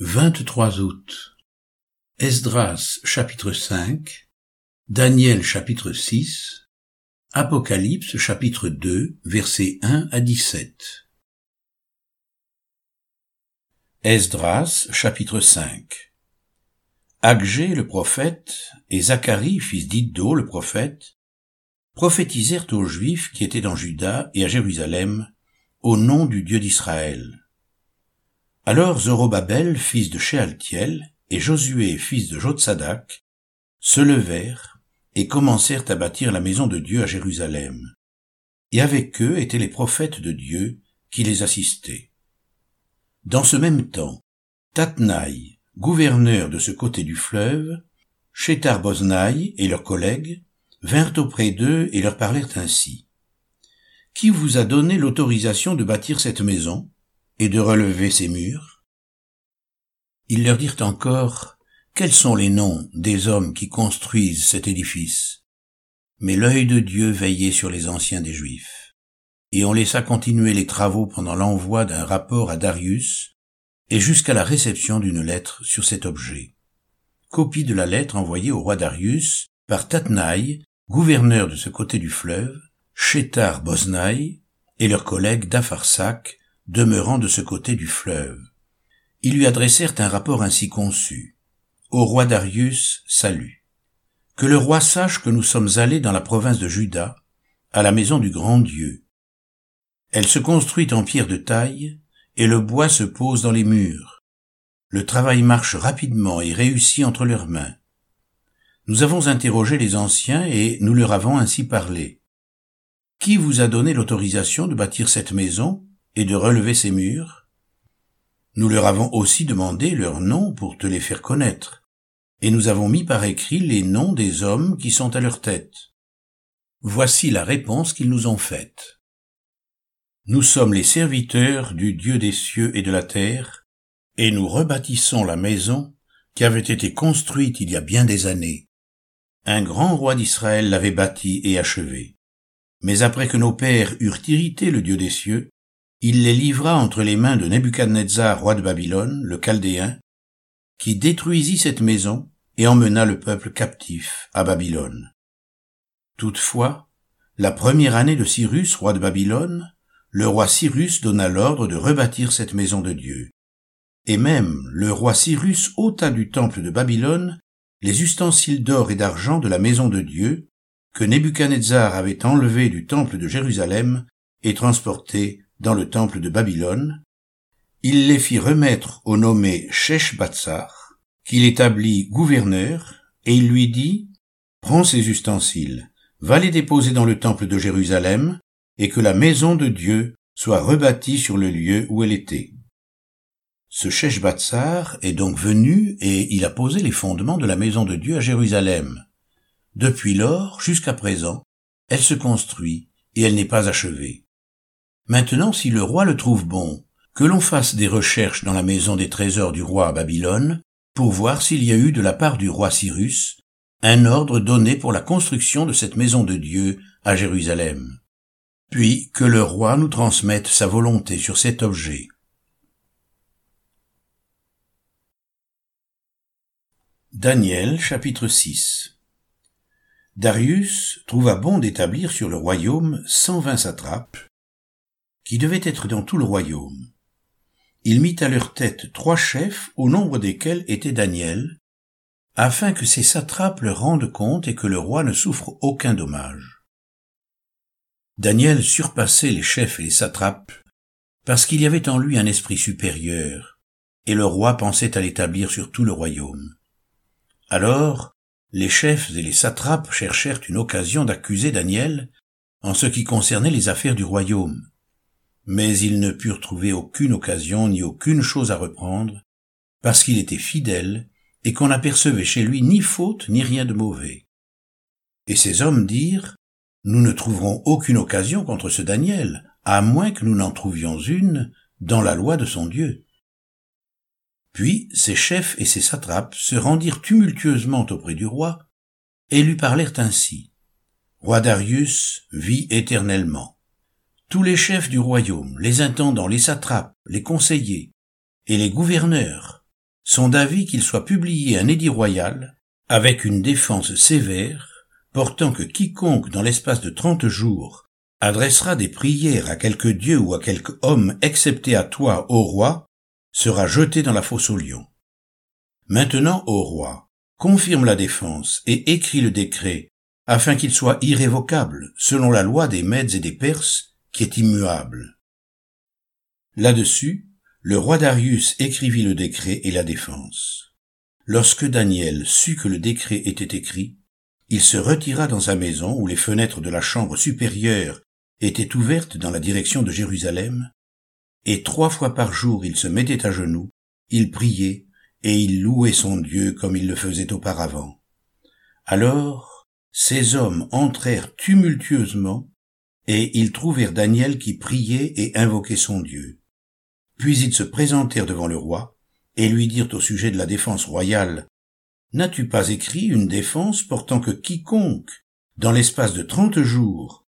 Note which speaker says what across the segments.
Speaker 1: 23 août. Esdras chapitre 5, Daniel chapitre 6, Apocalypse chapitre 2 versets 1 à 17. Esdras chapitre 5 Agé le prophète et Zacharie fils d'Iddo le prophète prophétisèrent aux Juifs qui étaient dans Juda et à Jérusalem au nom du Dieu d'Israël alors Zorobabel, fils de Shealtiel, et Josué, fils de Jotsadak, se levèrent et commencèrent à bâtir la maison de Dieu à Jérusalem. Et avec eux étaient les prophètes de Dieu qui les assistaient. Dans ce même temps, Tatnaï, gouverneur de ce côté du fleuve, Shetar Boznaï et leurs collègues vinrent auprès d'eux et leur parlèrent ainsi. Qui vous a donné l'autorisation de bâtir cette maison? Et de relever ses murs. Ils leur dirent encore, Quels sont les noms des hommes qui construisent cet édifice? Mais l'œil de Dieu veillait sur les anciens des Juifs. Et on laissa continuer les travaux pendant l'envoi d'un rapport à Darius, et jusqu'à la réception d'une lettre sur cet objet. Copie de la lettre envoyée au roi Darius par Tatnaï, gouverneur de ce côté du fleuve, Shetar Bosnaï et leurs collègues d'Afarsak, demeurant de ce côté du fleuve. Ils lui adressèrent un rapport ainsi conçu. Au roi Darius, salut. Que le roi sache que nous sommes allés dans la province de Juda, à la maison du grand Dieu. Elle se construit en pierre de taille, et le bois se pose dans les murs. Le travail marche rapidement et réussit entre leurs mains. Nous avons interrogé les anciens et nous leur avons ainsi parlé. Qui vous a donné l'autorisation de bâtir cette maison? Et de relever ces murs Nous leur avons aussi demandé leurs noms pour te les faire connaître, et nous avons mis par écrit les noms des hommes qui sont à leur tête. Voici la réponse qu'ils nous ont faite. Nous sommes les serviteurs du Dieu des cieux et de la terre, et nous rebâtissons la maison qui avait été construite il y a bien des années. Un grand roi d'Israël l'avait bâtie et achevée. Mais après que nos pères eurent irrité le Dieu des cieux, il les livra entre les mains de Nebuchadnezzar, roi de Babylone, le Chaldéen, qui détruisit cette maison et emmena le peuple captif à Babylone. Toutefois, la première année de Cyrus, roi de Babylone, le roi Cyrus donna l'ordre de rebâtir cette maison de Dieu. Et même le roi Cyrus ôta du temple de Babylone les ustensiles d'or et d'argent de la maison de Dieu que Nebuchadnezzar avait enlevés du temple de Jérusalem et transportés dans le temple de Babylone, il les fit remettre au nommé Sheshbatsar, qu'il établit gouverneur, et il lui dit, Prends ces ustensiles, va les déposer dans le temple de Jérusalem, et que la maison de Dieu soit rebâtie sur le lieu où elle était. Ce Sheshbatsar est donc venu et il a posé les fondements de la maison de Dieu à Jérusalem. Depuis lors, jusqu'à présent, elle se construit et elle n'est pas achevée. Maintenant, si le roi le trouve bon, que l'on fasse des recherches dans la maison des trésors du roi à Babylone, pour voir s'il y a eu de la part du roi Cyrus un ordre donné pour la construction de cette maison de Dieu à Jérusalem. Puis que le roi nous transmette sa volonté sur cet objet. Daniel chapitre 6 Darius trouva bon d'établir sur le royaume cent vingt satrapes, qui devaient être dans tout le royaume. Il mit à leur tête trois chefs, au nombre desquels était Daniel, afin que ces satrapes leur rendent compte et que le roi ne souffre aucun dommage. Daniel surpassait les chefs et les satrapes, parce qu'il y avait en lui un esprit supérieur, et le roi pensait à l'établir sur tout le royaume. Alors, les chefs et les satrapes cherchèrent une occasion d'accuser Daniel en ce qui concernait les affaires du royaume mais ils ne purent trouver aucune occasion ni aucune chose à reprendre, parce qu'il était fidèle et qu'on n'apercevait chez lui ni faute ni rien de mauvais. Et ces hommes dirent, Nous ne trouverons aucune occasion contre ce Daniel, à moins que nous n'en trouvions une dans la loi de son Dieu. Puis ses chefs et ses satrapes se rendirent tumultueusement auprès du roi, et lui parlèrent ainsi. Roi Darius vit éternellement tous les chefs du royaume, les intendants, les satrapes, les conseillers et les gouverneurs sont d'avis qu'il soit publié un édit royal avec une défense sévère portant que quiconque dans l'espace de trente jours adressera des prières à quelque dieu ou à quelque homme excepté à toi, ô roi, sera jeté dans la fosse au lion. Maintenant, ô roi, confirme la défense et écris le décret, afin qu'il soit irrévocable, selon la loi des Mèdes et des Perses, qui est immuable. Là-dessus, le roi Darius écrivit le décret et la défense. Lorsque Daniel sut que le décret était écrit, il se retira dans sa maison où les fenêtres de la chambre supérieure étaient ouvertes dans la direction de Jérusalem, et trois fois par jour il se mettait à genoux, il priait, et il louait son Dieu comme il le faisait auparavant. Alors ces hommes entrèrent tumultueusement, et ils trouvèrent Daniel qui priait et invoquait son Dieu. Puis ils se présentèrent devant le roi, et lui dirent au sujet de la défense royale, N'as-tu pas écrit une défense portant que quiconque, dans l'espace de trente jours,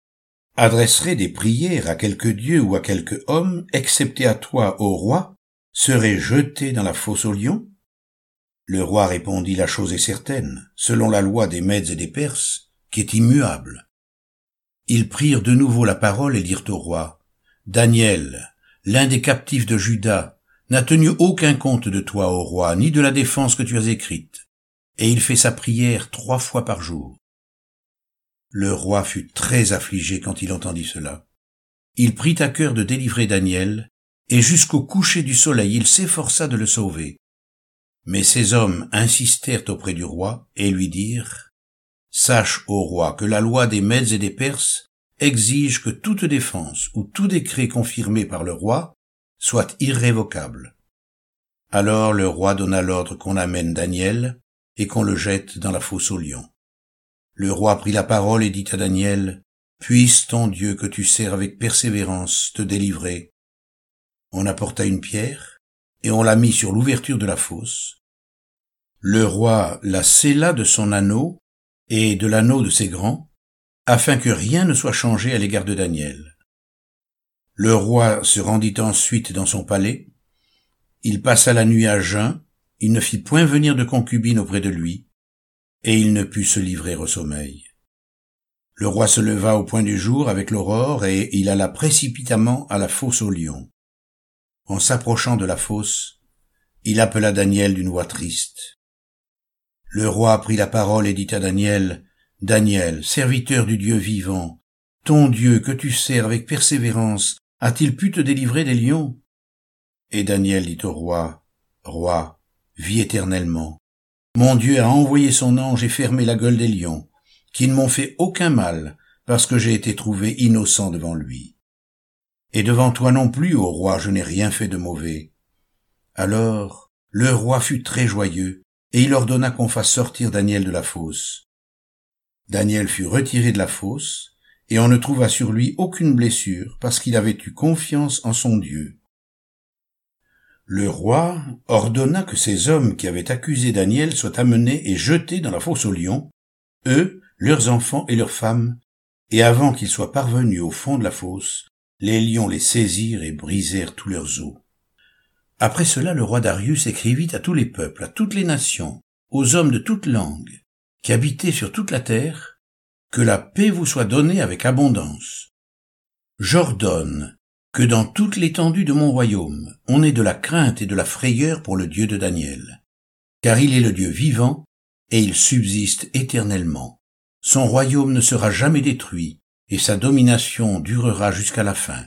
Speaker 1: adresserait des prières à quelque dieu ou à quelque homme, excepté à toi, ô roi, serait jeté dans la fosse au lion Le roi répondit, la chose est certaine, selon la loi des Mèdes et des Perses, qui est immuable. Ils prirent de nouveau la parole et dirent au roi, Daniel, l'un des captifs de Juda, n'a tenu aucun compte de toi, ô roi, ni de la défense que tu as écrite et il fait sa prière trois fois par jour. Le roi fut très affligé quand il entendit cela. Il prit à cœur de délivrer Daniel, et jusqu'au coucher du soleil il s'efforça de le sauver. Mais ces hommes insistèrent auprès du roi et lui dirent, Sache, ô roi, que la loi des Mèdes et des Perses exige que toute défense ou tout décret confirmé par le roi soit irrévocable. Alors le roi donna l'ordre qu'on amène Daniel, et qu'on le jette dans la fosse au lion. Le roi prit la parole et dit à Daniel, Puisse ton Dieu que tu sers avec persévérance te délivrer. On apporta une pierre, et on la mit sur l'ouverture de la fosse. Le roi la scella de son anneau et de l'anneau de ses grands, afin que rien ne soit changé à l'égard de Daniel. Le roi se rendit ensuite dans son palais, il passa la nuit à jeun, il ne fit point venir de concubine auprès de lui, et il ne put se livrer au sommeil. Le roi se leva au point du jour avec l'aurore, et il alla précipitamment à la fosse au lion. En s'approchant de la fosse, il appela Daniel d'une voix triste. Le roi prit la parole et dit à Daniel, Daniel, serviteur du Dieu vivant, ton Dieu que tu sers avec persévérance, a-t-il pu te délivrer des lions? Et Daniel dit au roi, Roi, vis éternellement. Mon Dieu a envoyé son ange et fermé la gueule des lions, qui ne m'ont fait aucun mal, parce que j'ai été trouvé innocent devant lui. Et devant toi non plus, ô roi, je n'ai rien fait de mauvais. Alors le roi fut très joyeux, et il ordonna qu'on fasse sortir Daniel de la fosse. Daniel fut retiré de la fosse, et on ne trouva sur lui aucune blessure, parce qu'il avait eu confiance en son Dieu. Le roi ordonna que ces hommes qui avaient accusé Daniel soient amenés et jetés dans la fosse aux lions, eux, leurs enfants et leurs femmes, et avant qu'ils soient parvenus au fond de la fosse, les lions les saisirent et brisèrent tous leurs os. Après cela, le roi Darius écrivit à tous les peuples, à toutes les nations, aux hommes de toutes langues, qui habitaient sur toute la terre, que la paix vous soit donnée avec abondance. J'ordonne que dans toute l'étendue de mon royaume, on ait de la crainte et de la frayeur pour le Dieu de Daniel. Car il est le Dieu vivant, et il subsiste éternellement. Son royaume ne sera jamais détruit, et sa domination durera jusqu'à la fin.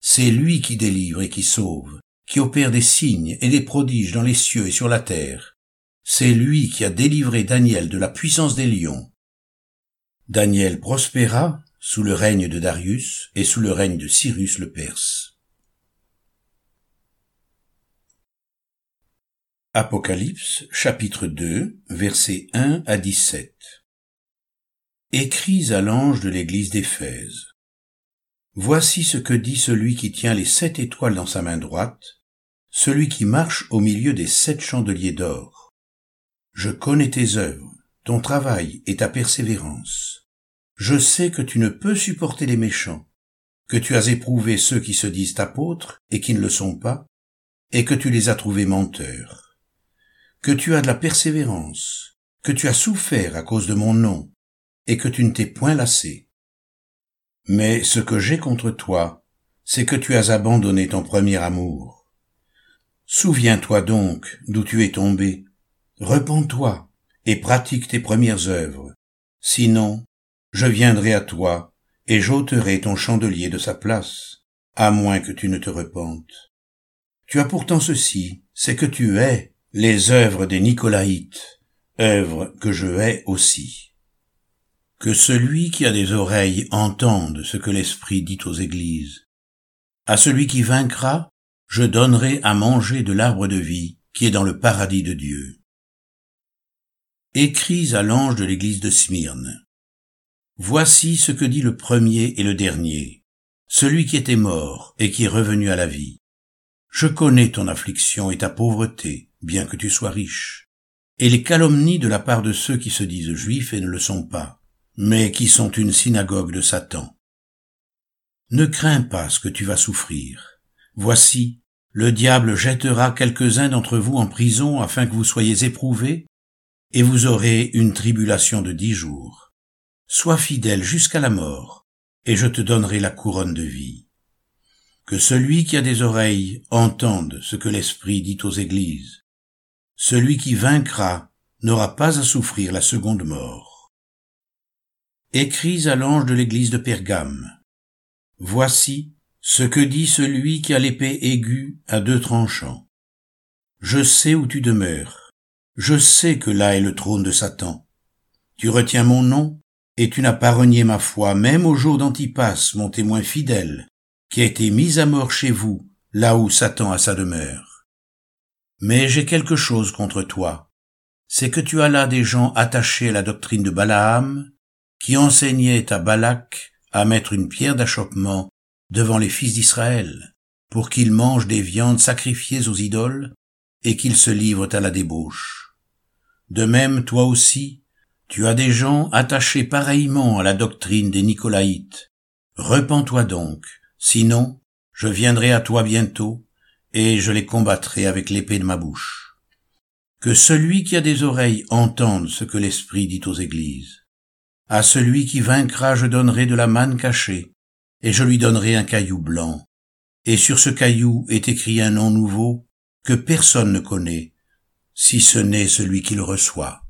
Speaker 1: C'est lui qui délivre et qui sauve, qui opère des signes et des prodiges dans les cieux et sur la terre. C'est lui qui a délivré Daniel de la puissance des lions. Daniel prospéra sous le règne de Darius et sous le règne de Cyrus le Perse. Apocalypse chapitre 2 versets 1 à 17 Écris à l'ange de l'église d'Éphèse. Voici ce que dit celui qui tient les sept étoiles dans sa main droite, celui qui marche au milieu des sept chandeliers d'or. Je connais tes œuvres, ton travail et ta persévérance je sais que tu ne peux supporter les méchants, que tu as éprouvé ceux qui se disent apôtres et qui ne le sont pas, et que tu les as trouvés menteurs. que tu as de la persévérance, que tu as souffert à cause de mon nom, et que tu ne t'es point lassé. Mais ce que j'ai contre toi, c'est que tu as abandonné ton premier amour. Souviens-toi donc d'où tu es tombé, repens-toi et pratique tes premières œuvres. Sinon, je viendrai à toi et j'ôterai ton chandelier de sa place, à moins que tu ne te repentes. Tu as pourtant ceci, c'est que tu hais les œuvres des Nicolaïtes, œuvres que je hais aussi. Que celui qui a des oreilles entende ce que l'Esprit dit aux églises. À celui qui vaincra, je donnerai à manger de l'arbre de vie qui est dans le paradis de Dieu. Écris à l'ange de l'église de Smyrne. Voici ce que dit le premier et le dernier, celui qui était mort et qui est revenu à la vie. Je connais ton affliction et ta pauvreté, bien que tu sois riche, et les calomnies de la part de ceux qui se disent juifs et ne le sont pas, mais qui sont une synagogue de Satan. Ne crains pas ce que tu vas souffrir. Voici, le diable jettera quelques-uns d'entre vous en prison afin que vous soyez éprouvés, et vous aurez une tribulation de dix jours. Sois fidèle jusqu'à la mort, et je te donnerai la couronne de vie. Que celui qui a des oreilles entende ce que l'Esprit dit aux églises. Celui qui vaincra n'aura pas à souffrir la seconde mort. Écris à l'ange de l'église de Pergame. Voici ce que dit celui qui a l'épée aiguë à deux tranchants. Je sais où tu demeures. Je sais que là est le trône de Satan. Tu retiens mon nom, et tu n'as pas renié ma foi, même au jour d'Antipas, mon témoin fidèle, qui a été mis à mort chez vous, là où Satan a sa demeure. Mais j'ai quelque chose contre toi, c'est que tu as là des gens attachés à la doctrine de Balaam, qui enseignaient à Balak à mettre une pierre d'achoppement devant les fils d'Israël, pour qu'ils mangent des viandes sacrifiées aux idoles, et qu'ils se livrent à la débauche. De même, toi aussi, tu as des gens attachés pareillement à la doctrine des Nicolaïtes. Repens-toi donc, Sinon, je viendrai à toi bientôt, et je les combattrai avec l'épée de ma bouche. Que celui qui a des oreilles entende ce que l'Esprit dit aux églises. À celui qui vaincra je donnerai de la manne cachée, et je lui donnerai un caillou blanc. Et sur ce caillou est écrit un nom nouveau que personne ne connaît, si ce n'est celui qui le reçoit.